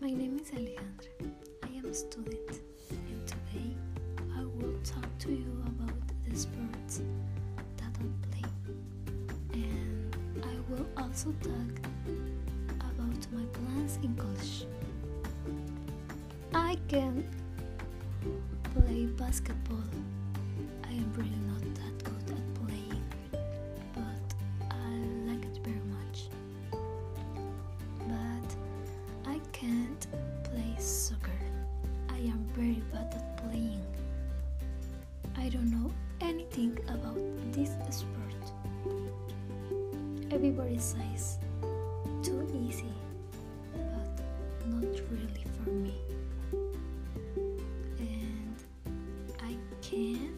My name is Alejandra. I am a student, and today I will talk to you about the sports that I play. And I will also talk about my plans in college. I can play basketball. I am really can't play soccer. I am very bad at playing. I don't know anything about this sport. Everybody says too easy, but not really for me. And I can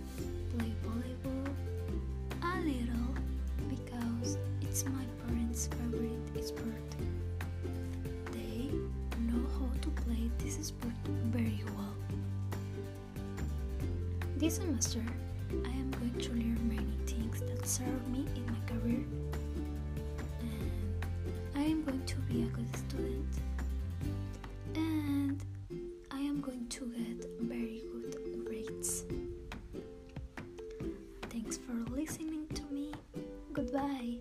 play volleyball a little because it's my parents' favorite sport. This semester, I am going to learn many things that serve me in my career. And I am going to be a good student. And I am going to get very good grades. Thanks for listening to me. Goodbye.